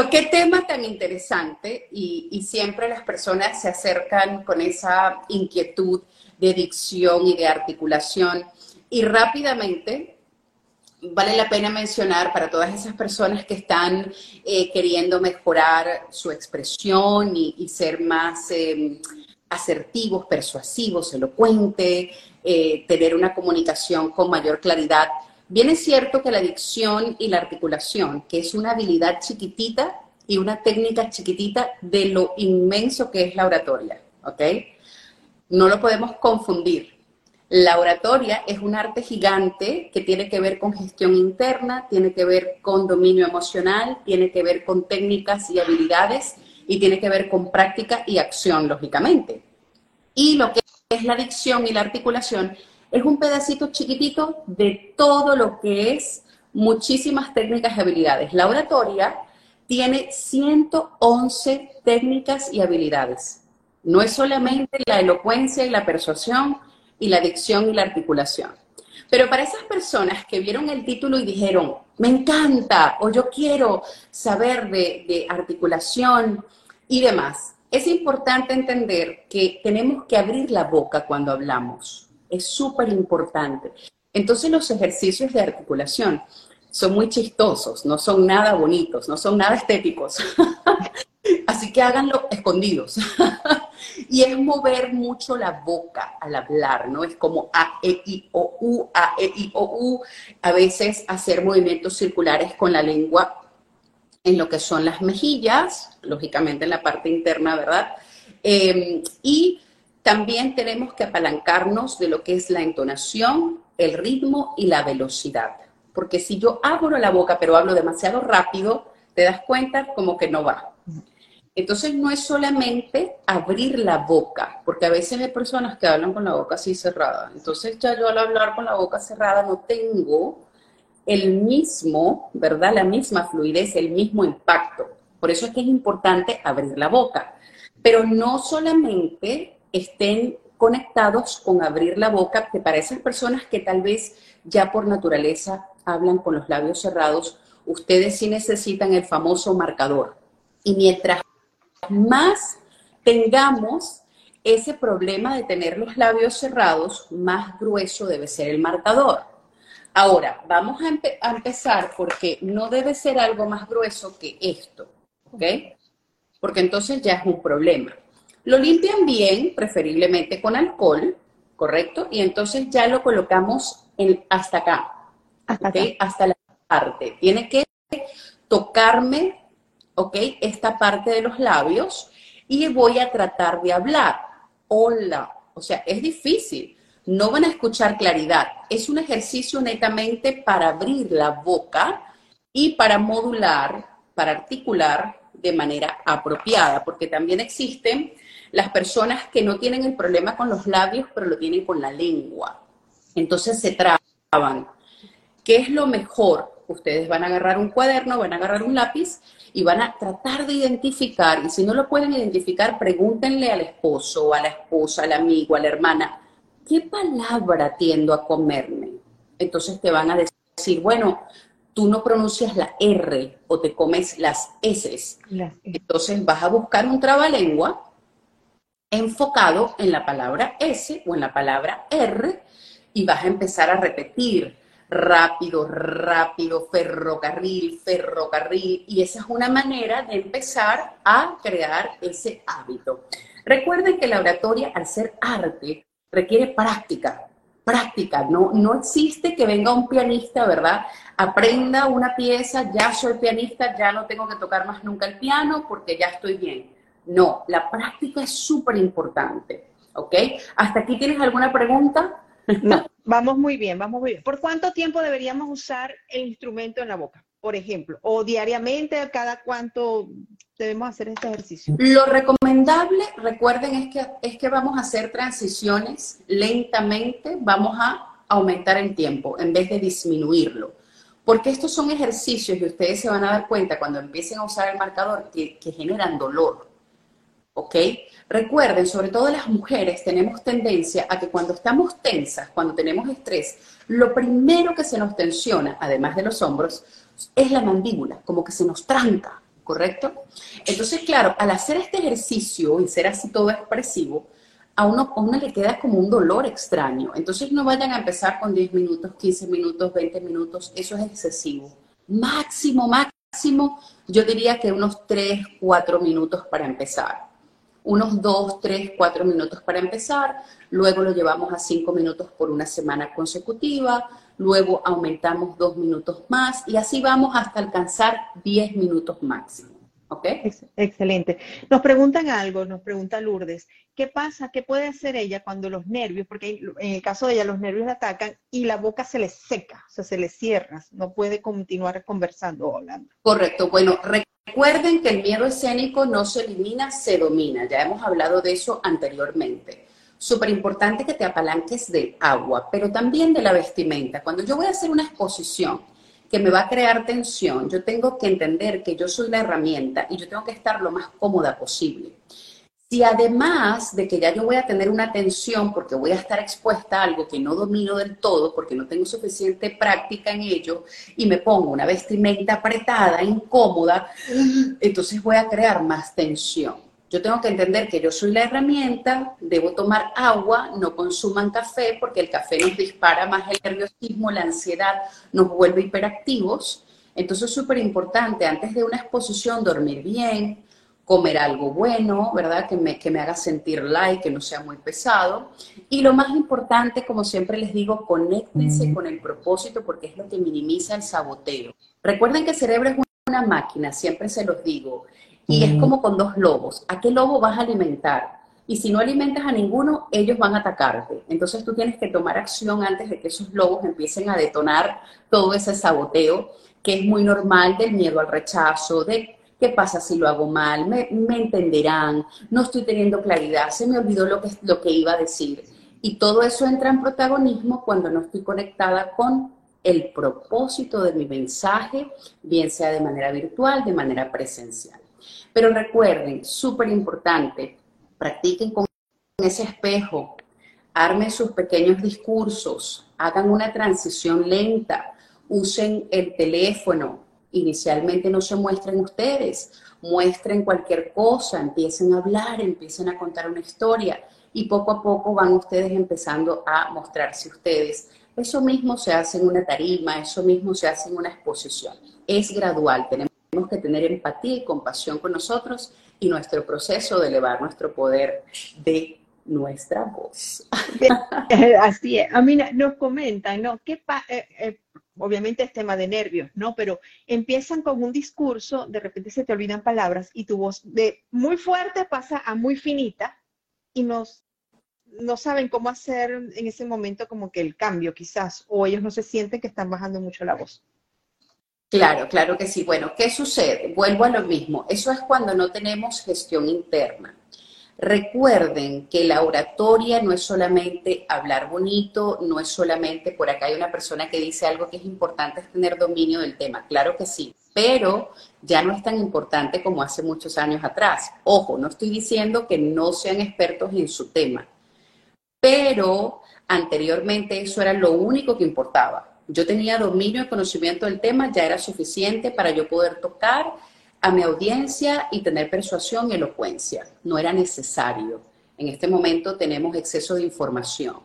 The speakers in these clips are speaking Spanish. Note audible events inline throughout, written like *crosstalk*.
Bueno, qué tema tan interesante y, siempre las personas se acercan con esa inquietud de dicción y de articulación. Y rápidamente, vale la pena mencionar para todas esas personas que están eh, queriendo mejorar su expresión y, ser más em, asertivos, persuasivos, elocuentes, eh, tener una comunicación con mayor claridad Bien es cierto que la dicción y la articulación, que es una habilidad chiquitita y una técnica chiquitita de lo inmenso que es la oratoria, ¿ok? No lo podemos confundir. La oratoria es un arte gigante que tiene que ver con gestión interna, tiene que ver con dominio emocional, tiene que ver con técnicas y habilidades y tiene que ver con práctica y acción, lógicamente. Y lo que es la dicción y la articulación es un pedacito chiquitito de todo lo que es muchísimas técnicas y habilidades. La oratoria tiene 111 técnicas y habilidades. No es solamente la elocuencia y la persuasión y la dicción y la articulación. Pero para esas personas que vieron el título y dijeron, me encanta o yo quiero saber de, de articulación y demás, es importante entender que tenemos que abrir la boca cuando hablamos es súper importante. Entonces los ejercicios de articulación son muy chistosos, no son nada bonitos, no son nada estéticos. *laughs* Así que háganlo escondidos. *laughs* y es mover mucho la boca al hablar, ¿no? Es como A, E, I, O, U, A, E, I, O, U. A veces hacer movimientos circulares con la lengua en lo que son las mejillas, lógicamente en la parte interna, ¿verdad? Eh, y también tenemos que apalancarnos de lo que es la entonación, el ritmo y la velocidad. Porque si yo abro la boca pero hablo demasiado rápido, te das cuenta como que no va. Entonces no es solamente abrir la boca, porque a veces hay personas que hablan con la boca así cerrada. Entonces ya yo al hablar con la boca cerrada no tengo el mismo, ¿verdad? La misma fluidez, el mismo impacto. Por eso es que es importante abrir la boca. Pero no solamente estén conectados con abrir la boca, que para esas personas que tal vez ya por naturaleza hablan con los labios cerrados, ustedes sí necesitan el famoso marcador. Y mientras más tengamos ese problema de tener los labios cerrados, más grueso debe ser el marcador. Ahora, vamos a, empezar porque no debe ser algo más grueso que esto, ¿ok? Porque entonces ya es un problema. Lo limpian bien, preferiblemente con alcohol, ¿correcto? Y entonces ya lo colocamos en, hasta acá, hasta, hasta la parte. Tiene que tocarme, ¿ok? Esta parte de los labios y voy a tratar de hablar. Hola. O sea, es difícil. No van a escuchar claridad. Es un ejercicio netamente para abrir la boca y para modular, para articular de manera apropiada, porque también existen las personas que no tienen el problema con los labios, pero lo tienen con la lengua. Entonces se traban. ¿Qué es lo mejor? Ustedes van a agarrar un cuaderno, van a agarrar un lápiz y van a tratar de identificar, y si no lo pueden identificar, pregúntenle al esposo, a la esposa, al amigo, a la hermana, ¿qué palabra tiendo a comerme? Entonces te van a decir, bueno, tú no pronuncias la R o te comes las S. Entonces vas a buscar un trabalengua enfocado en la palabra S o en la palabra R y vas a empezar a repetir rápido, rápido, ferrocarril, ferrocarril, y esa es una manera de empezar a crear ese hábito. Recuerden que la oratoria, al ser arte, requiere práctica, práctica, no, no existe que venga un pianista, ¿verdad? Aprenda una pieza, ya soy pianista, ya no tengo que tocar más nunca el piano porque ya estoy bien no, la práctica es súper importante. ¿Ok? ¿Hasta aquí tienes alguna pregunta? No, vamos muy bien, vamos muy bien. ¿Por cuánto tiempo deberíamos usar el instrumento en la boca? Por ejemplo, o diariamente, cada cuánto debemos hacer este ejercicio. Lo recomendable, recuerden, es que, es que vamos a hacer transiciones lentamente, vamos a aumentar el tiempo en vez de disminuirlo. Porque estos son ejercicios y ustedes se van a dar cuenta cuando empiecen a usar el marcador que generan dolor. ¿Ok? Recuerden, sobre todo las mujeres tenemos tendencia a que cuando estamos tensas, cuando tenemos estrés, lo primero que se nos tensiona, además de los hombros, es la mandíbula, como que se nos tranca, ¿correcto? Entonces, claro, al hacer este ejercicio y ser así todo expresivo, a uno, a uno le queda como un dolor extraño. Entonces no vayan a empezar con 10 minutos, 15 minutos, 20 minutos, eso es excesivo. Máximo, máximo, yo diría que unos 3, 4 minutos para empezar. Unos 2, 3, 4 minutos para empezar, luego lo llevamos a 5 minutos por una semana consecutiva, luego aumentamos 2 minutos más y así vamos hasta alcanzar 10 minutos máximo. ¿Ok? Excelente. Nos preguntan algo, nos pregunta Lourdes, ¿qué pasa? ¿Qué puede hacer ella cuando los nervios, porque en el caso de ella los nervios la atacan y la boca se le seca, o sea, se le cierra, no puede continuar conversando o hablando? Correcto. Bueno, recuerden que el miedo escénico no se elimina, se domina. Ya hemos hablado de eso anteriormente. Súper importante que te apalanques de agua, pero también de la vestimenta. Cuando yo voy a hacer una exposición, que me va a crear tensión, yo tengo que entender que yo soy la herramienta y yo tengo que estar lo más cómoda posible. Si además de que ya yo voy a tener una tensión porque voy a estar expuesta a algo que no domino del todo, porque no tengo suficiente práctica en ello, y me pongo una vestimenta apretada, incómoda, entonces voy a crear más tensión. Yo tengo que entender que yo soy la herramienta, debo tomar agua, no consuman café porque el café nos dispara más el nerviosismo, la ansiedad, nos vuelve hiperactivos. Entonces es súper importante antes de una exposición dormir bien, comer algo bueno, ¿verdad? Que me, que me haga sentir light, que no sea muy pesado. Y lo más importante, como siempre les digo, conéctense con el propósito porque es lo que minimiza el saboteo. Recuerden que el cerebro es una máquina, siempre se los digo. Y es como con dos lobos. ¿A qué lobo vas a alimentar? Y si no alimentas a ninguno, ellos van a atacarte. Entonces tú tienes que tomar acción antes de que esos lobos empiecen a detonar todo ese saboteo, que es muy normal del miedo al rechazo, de qué pasa si lo hago mal, me, entenderán, no estoy teniendo claridad, se me olvidó lo que, lo que iba a decir. Y todo eso entra en protagonismo cuando no estoy conectada con el propósito de mi mensaje, bien sea de manera virtual, de manera presencial. Pero recuerden, súper importante, practiquen con ese espejo, armen sus pequeños discursos, hagan una transición lenta, usen el teléfono, inicialmente no se muestren ustedes, muestren cualquier cosa, empiecen a hablar, empiecen a contar una historia y poco a poco van ustedes empezando a mostrarse ustedes. Eso mismo se hace en una tarima, eso mismo se hace en una exposición. Es gradual, tenemos que tener empatía y compasión con nosotros y nuestro proceso de elevar nuestro poder de nuestra voz. *laughs* Así es. A mí nos comentan, ¿no? ¿Qué eh, eh, obviamente es tema de nervios, ¿no? Pero empiezan con un discurso, de repente se te olvidan palabras y tu voz de muy fuerte pasa a muy finita y nos no saben cómo hacer en ese momento como que el cambio quizás, o ellos no se sienten que están bajando mucho la voz. Claro, claro que sí. Bueno, ¿qué sucede? Vuelvo a lo mismo. Eso es cuando no tenemos gestión interna. Recuerden que la oratoria no es solamente hablar bonito, no es solamente, por acá hay una persona que dice algo que es importante, es tener dominio del tema. Claro que sí, pero ya no es tan importante como hace muchos años atrás. Ojo, no estoy diciendo que no sean expertos en su tema, pero anteriormente eso era lo único que importaba yo tenía dominio y conocimiento del tema, ya era suficiente para yo poder tocar a mi audiencia y tener persuasión y elocuencia. No era necesario. En este momento tenemos exceso de información.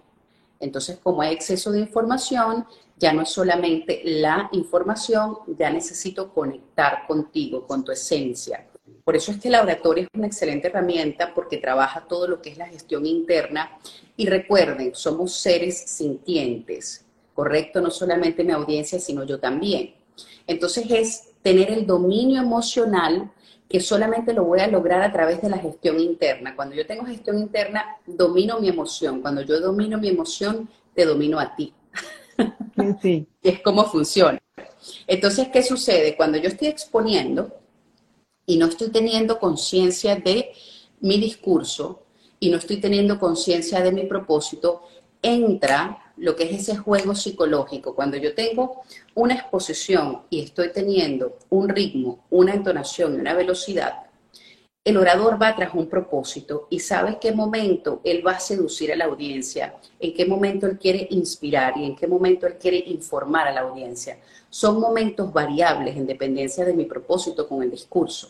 Entonces, como hay exceso de información, ya no es solamente la información, ya necesito conectar contigo, con tu esencia. Por eso es que la oratoria es una excelente herramienta porque trabaja todo lo que es la gestión interna. Y recuerden, somos seres sintientes. ¿correcto? No solamente mi audiencia, sino yo también. Entonces es tener el dominio emocional que solamente lo voy a lograr a través de la gestión interna. Cuando yo tengo gestión interna, domino mi emoción. Cuando yo domino mi emoción, te domino a ti. Sí. *laughs* es como funciona. Entonces, ¿qué sucede? Cuando yo estoy exponiendo y no estoy teniendo conciencia de mi discurso y no estoy teniendo conciencia de mi propósito, entra lo que es ese juego psicológico. Cuando yo tengo una exposición y estoy teniendo un ritmo, una entonación y una velocidad, el orador va tras un propósito y sabe en qué momento él va a seducir a la audiencia, en qué momento él quiere inspirar y en qué momento él quiere informar a la audiencia. Son momentos variables en dependencia de mi propósito con el discurso.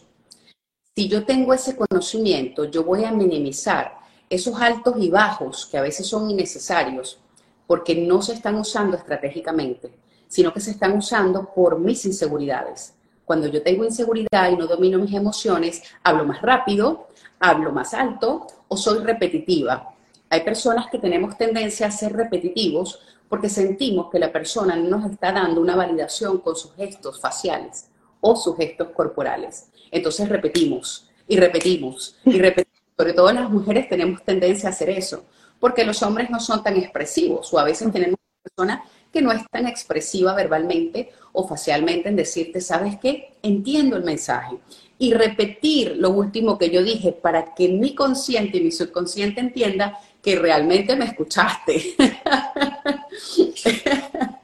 Si yo tengo ese conocimiento, yo voy a minimizar esos altos y bajos que a veces son innecesarios porque no se están usando estratégicamente, sino que se están usando por mis inseguridades. Cuando yo tengo inseguridad y no domino mis emociones, hablo más rápido, hablo más alto o soy repetitiva. Hay personas que tenemos tendencia a ser repetitivos porque sentimos que la persona no nos está dando una validación con sus gestos faciales o sus gestos corporales. Entonces repetimos y repetimos y repetimos. Sobre todo las mujeres tenemos tendencia a hacer eso, porque los hombres no son tan expresivos o a veces tenemos una persona que no es tan expresiva verbalmente o facialmente en decirte, ¿sabes qué? Entiendo el mensaje. Y repetir lo último que yo dije para que mi consciente y mi subconsciente entienda que realmente me escuchaste. *laughs*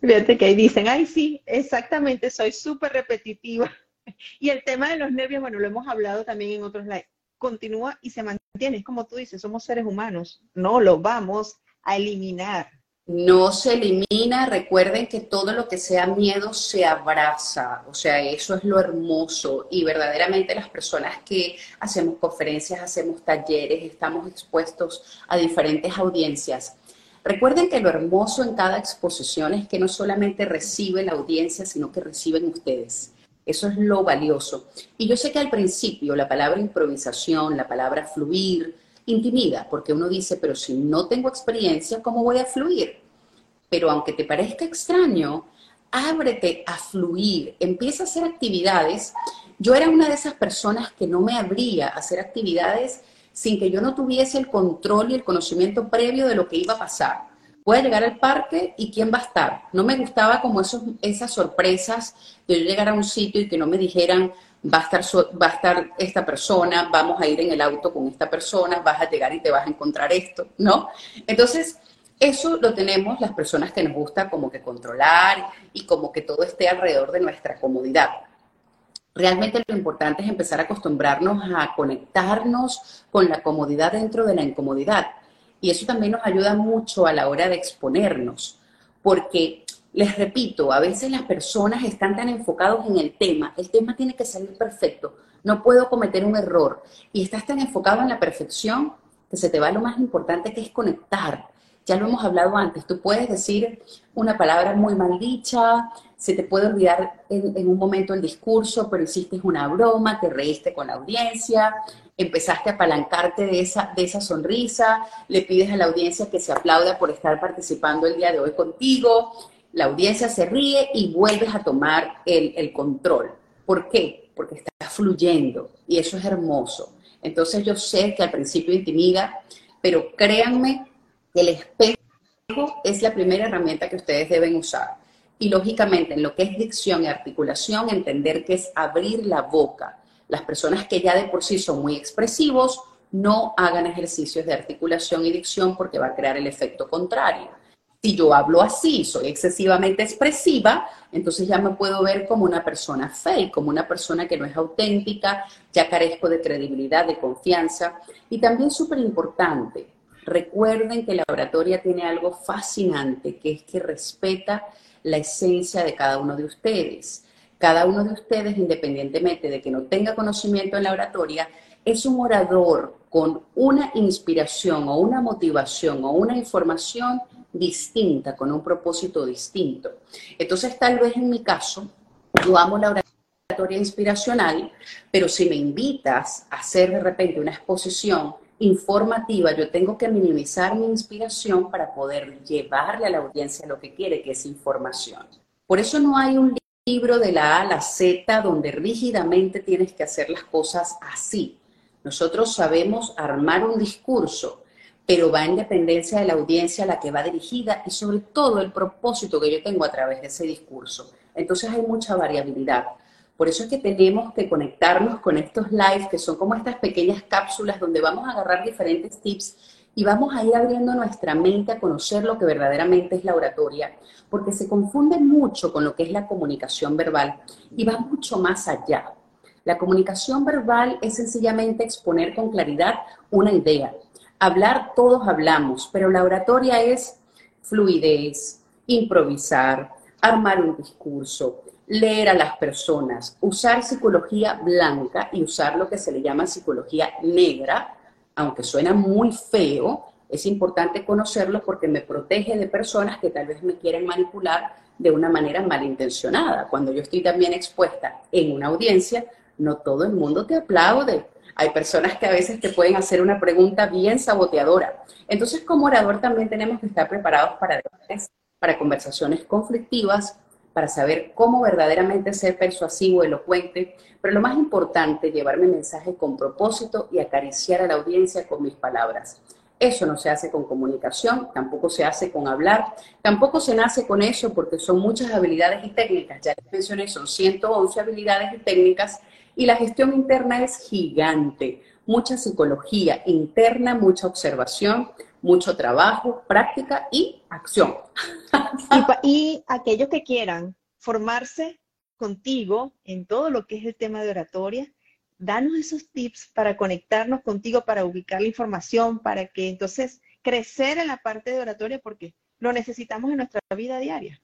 Fíjate que ahí dicen, ay, sí, exactamente, soy súper repetitiva. *laughs* Y el tema de los nervios, bueno, lo hemos hablado también en otros lives, continúa y se mantiene. Es como tú dices, somos seres humanos, no lo vamos a eliminar. No se elimina, recuerden que todo lo que sea miedo se abraza, o sea, eso es lo hermoso y verdaderamente las personas que hacemos conferencias, hacemos talleres, estamos expuestos a diferentes audiencias. Recuerden que lo hermoso en cada exposición es que no solamente recibe la audiencia, sino que reciben ustedes. Eso es lo valioso. Y yo sé que al principio la palabra improvisación, la palabra fluir, intimida, porque uno dice, pero si no tengo experiencia, ¿cómo voy a fluir? Pero aunque te parezca extraño, ábrete a fluir, empieza a hacer actividades. Yo era una de esas personas que no me abría a hacer actividades sin que yo no tuviese el control y el conocimiento previo de lo que iba a pasar voy a llegar al parque y quién va a estar. No me gustaba como esos, esas sorpresas de llegar a un sitio y que no me dijeran, va a, estar va a estar esta persona, vamos a ir en el auto con esta persona, vas a llegar y te vas a encontrar esto, ¿no? Entonces, eso lo tenemos las personas que nos gusta como que controlar y como que todo esté alrededor de nuestra comodidad. Realmente lo importante es empezar a acostumbrarnos a conectarnos con la comodidad dentro de la incomodidad y eso también nos ayuda mucho a la hora de exponernos, porque les repito, a veces las personas están tan enfocados en el tema, el tema tiene que salir perfecto, no puedo cometer un error, y estás tan enfocado en la perfección que se te va lo más importante que es conectar. Ya lo hemos hablado antes, tú puedes decir una palabra muy mal dicha, se te puede olvidar en, en un momento el discurso, pero hiciste una broma, te reíste con la audiencia, empezaste a apalancarte de esa, de esa sonrisa, le pides a la audiencia que se aplauda por estar participando el día de hoy contigo, la audiencia se ríe y vuelves a tomar el, el control. ¿Por qué? Porque estás fluyendo y eso es hermoso. Entonces yo sé que al principio intimida, pero créanme que el espejo es la primera herramienta que ustedes deben usar. Y lógicamente en lo que es dicción y articulación, entender que es abrir la boca las personas que ya de por sí son muy expresivos no hagan ejercicios de articulación y dicción porque va a crear el efecto contrario. Si yo hablo así, soy excesivamente expresiva, entonces ya me puedo ver como una persona fake, como una persona que no es auténtica, ya carezco de credibilidad, de confianza. Y también súper importante, recuerden que la oratoria tiene algo fascinante, que es que respeta la esencia de cada uno de ustedes cada uno de ustedes, independientemente de que no tenga conocimiento en la oratoria, es un orador con una inspiración o una motivación o una información distinta, con un propósito distinto. Entonces, tal vez en mi caso, yo amo la oratoria inspiracional, pero si me invitas a hacer de repente una exposición informativa, yo tengo que minimizar mi inspiración para poder llevarle a la audiencia lo que quiere, que es información. Por eso no hay un libro de la A a la Z donde rígidamente tienes que hacer las cosas así. Nosotros sabemos armar un discurso, pero va en dependencia de la audiencia a la que va dirigida y sobre todo el propósito que yo tengo a través de ese discurso. Entonces hay mucha variabilidad. Por eso es que tenemos que conectarnos con estos lives, que son como estas pequeñas cápsulas donde vamos a agarrar diferentes tips y vamos a ir abriendo nuestra mente a conocer lo que verdaderamente es la oratoria, porque se confunde mucho con lo que es la comunicación verbal y va mucho más allá. La comunicación verbal es sencillamente exponer con claridad una idea. Hablar todos hablamos, pero la oratoria es fluidez, improvisar, armar un discurso, leer a las personas, usar psicología blanca y usar lo que se le llama psicología negra, aunque suena muy feo, es importante conocerlo porque me protege de personas que tal vez me quieren manipular de una manera malintencionada. Cuando yo estoy también expuesta en una audiencia, no todo el mundo te aplaude. Hay personas que a veces te pueden hacer una pregunta bien saboteadora. Entonces, como orador también tenemos que estar preparados para para conversaciones conflictivas, para saber cómo verdaderamente ser persuasivo, elocuente, pero lo más importante, llevarme mensaje con propósito y acariciar a la audiencia con mis palabras. Eso no se hace con comunicación, tampoco se hace con hablar, tampoco se nace con eso porque son muchas habilidades y técnicas. Ya les mencioné, son 111 habilidades y técnicas y la gestión interna es gigante. Mucha psicología interna, mucha observación, mucho trabajo, práctica y acción. Y, aquellos que quieran formarse contigo en todo lo que es el tema de oratoria, danos esos tips para conectarnos contigo, para ubicar la información, para que entonces crecer en la parte de oratoria, porque lo necesitamos en nuestra vida diaria.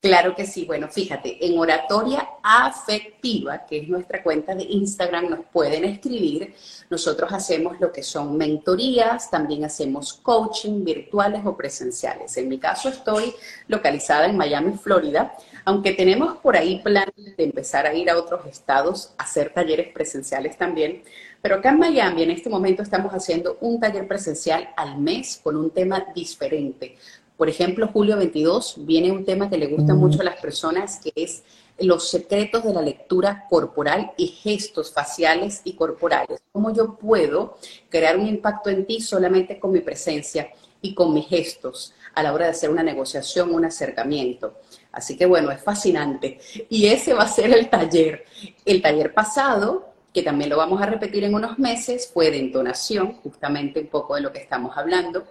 Claro que sí. Bueno, fíjate, en Oratoria Afectiva, que es nuestra cuenta de Instagram, nos pueden escribir. Nosotros hacemos lo que son mentorías, también hacemos coaching virtuales o presenciales. En mi caso estoy localizada en Miami, Florida, aunque tenemos por ahí planes de empezar a ir a otros estados a hacer talleres presenciales también. Pero acá en Miami en este momento estamos haciendo un taller presencial al mes con un tema diferente por ejemplo, julio 22 viene un tema que le gusta mucho a las personas, que es los secretos de la lectura corporal y gestos faciales y corporales. ¿Cómo yo puedo crear un impacto en ti solamente con mi presencia y con mis gestos a la hora de hacer una negociación, un acercamiento? Así que bueno, es fascinante. Y ese va a ser el taller. El taller pasado, que también lo vamos a repetir en unos meses, fue de entonación, justamente un poco de lo que estamos hablando.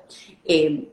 Eh,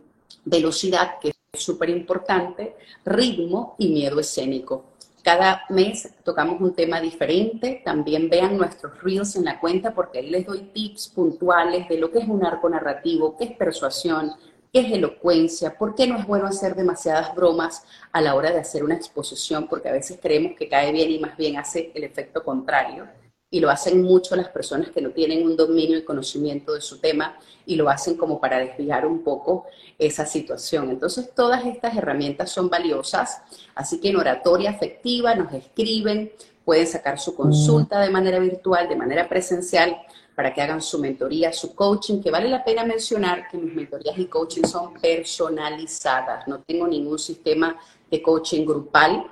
velocidad, que es súper importante, ritmo y miedo escénico. Cada mes tocamos un tema diferente. También vean nuestros reels en la cuenta porque ahí les doy tips puntuales de lo que es un arco narrativo, qué es persuasión, qué es elocuencia, por qué no es bueno hacer demasiadas bromas a la hora de hacer una exposición, porque a veces creemos que cae bien y más bien hace el efecto contrario y lo hacen mucho las personas que no tienen un dominio y conocimiento de su tema y lo hacen como para desviar un poco esa situación. Entonces, todas estas herramientas son valiosas, así que en oratoria afectiva nos escriben, pueden sacar su consulta de manera virtual, de manera presencial, para que hagan su mentoría, su coaching, que vale la pena mencionar que mis mentorías y coaching son personalizadas, no tengo ningún sistema de coaching grupal,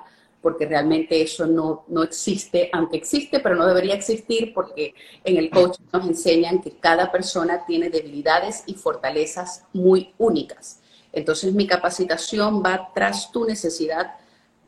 porque realmente eso no, no existe, aunque existe, pero no debería existir porque en el coaching nos enseñan que cada persona tiene debilidades y fortalezas muy únicas. Entonces mi capacitación va tras tu necesidad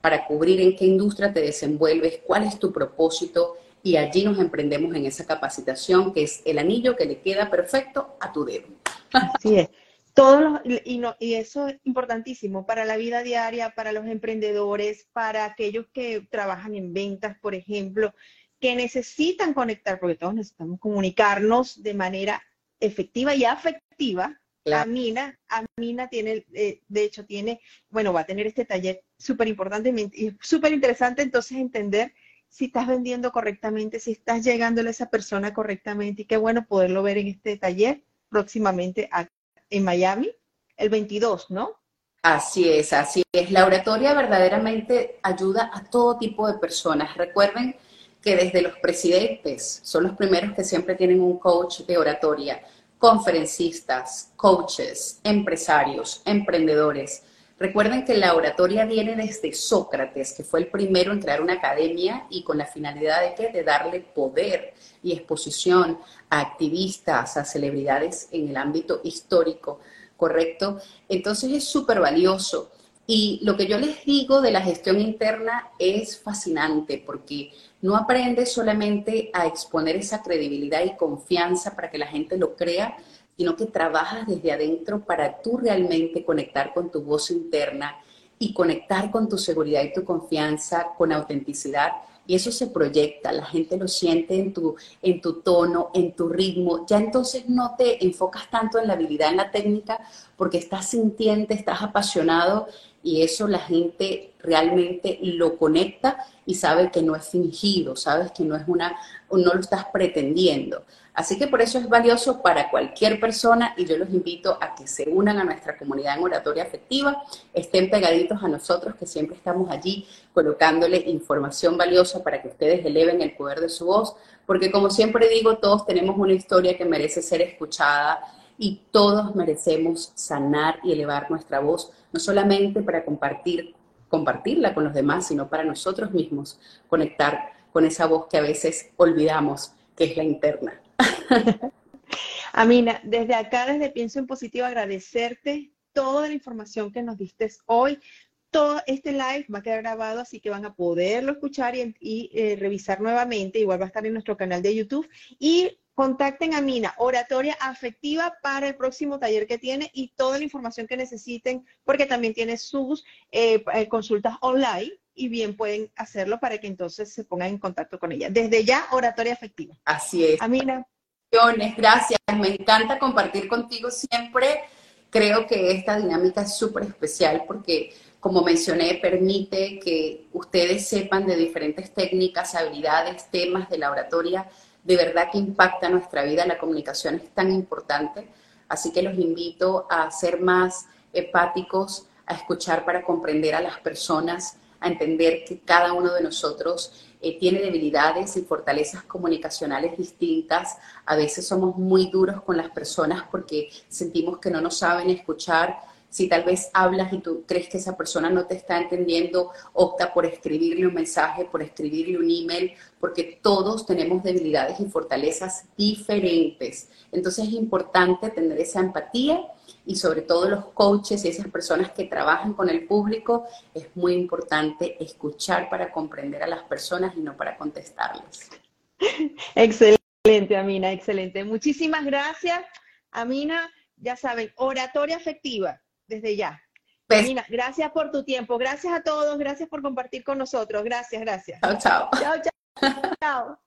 para cubrir en qué industria te desenvuelves, cuál es tu propósito y allí nos emprendemos en esa capacitación que es el anillo que le queda perfecto a tu dedo. Así es. Todos y, no, y eso es importantísimo para la vida diaria, para los emprendedores, para aquellos que trabajan en ventas, por ejemplo, que necesitan conectar, porque todos necesitamos comunicarnos de manera efectiva y afectiva. Amina, Amina tiene, eh, de hecho, tiene, bueno, va a tener este taller súper importante y súper interesante entonces entender si estás vendiendo correctamente, si estás llegándole a esa persona correctamente y qué bueno poderlo ver en este taller próximamente aquí en Miami, el 22, ¿no? Así es, así es. La oratoria verdaderamente ayuda a todo tipo de personas. Recuerden que desde los presidentes son los primeros que siempre tienen un coach de oratoria, conferencistas, coaches, empresarios, emprendedores. Recuerden que la oratoria viene desde Sócrates, que fue el primero en crear una academia y con la finalidad de que de darle poder y exposición a activistas, a celebridades en el ámbito histórico, ¿correcto? Entonces es súper valioso. Y lo que yo les digo de la gestión interna es fascinante porque no aprendes solamente a exponer esa credibilidad y confianza para que la gente lo crea, sino que trabajas desde adentro para tú realmente conectar con tu voz interna y conectar con tu seguridad y tu confianza con autenticidad y eso se proyecta, la gente lo siente en tu, en tu tono, en tu ritmo, ya entonces no te enfocas tanto en la habilidad, en la técnica, porque estás sintiente, estás apasionado y eso la gente realmente lo conecta y sabe que no es fingido, sabes que no es una, no lo estás pretendiendo. Así que por eso es valioso para cualquier persona y yo los invito a que se unan a nuestra comunidad en oratoria afectiva, estén pegaditos a nosotros que siempre estamos allí colocándole información valiosa para que ustedes eleven el poder de su voz, porque como siempre digo, todos tenemos una historia que merece ser escuchada y todos merecemos sanar y elevar nuestra voz, no solamente para compartir, compartirla con los demás, sino para nosotros mismos conectar con esa voz que a veces olvidamos, que es la interna. Amina, desde acá, desde Pienso en Positivo, agradecerte toda la información que nos diste hoy. Todo este live va a quedar grabado, así que van a poderlo escuchar y, eh, revisar nuevamente. Igual va a estar en nuestro canal de YouTube. Y contacten a Mina, Oratoria Afectiva, para el próximo taller que tiene y toda la información que necesiten, porque también tiene sus eh, eh, consultas online y bien pueden hacerlo para que entonces se pongan en contacto con ella. Desde ya, Oratoria Afectiva. Así es. Amina. Gracias, me encanta compartir contigo siempre. Creo que esta dinámica es súper especial porque, como mencioné, permite que ustedes sepan de diferentes técnicas, habilidades, temas de la oratoria. De verdad que impacta nuestra vida, la comunicación es tan importante. Así que los invito a ser más hepáticos, a escuchar para comprender a las personas, a entender que cada uno de nosotros eh, tiene debilidades y fortalezas comunicacionales distintas. A veces somos muy duros con las personas porque sentimos que no nos saben escuchar. Si tal vez hablas y tú crees que esa persona no te está entendiendo, opta por escribirle un mensaje, por escribirle un email, porque todos tenemos debilidades y fortalezas diferentes. Entonces es importante tener esa empatía y sobre todo los coaches y esas personas que trabajan con el público, es muy importante escuchar para comprender a las personas y no para contestarles. *laughs* Excelente, Amina, excelente. Muchísimas gracias, Amina. Ya saben, oratoria afectiva, desde ya. Pues Amina, gracias por tu tiempo. Gracias a todos. Gracias por compartir con nosotros. Gracias, gracias. Chao, chao. Chao, chao. *laughs* chao.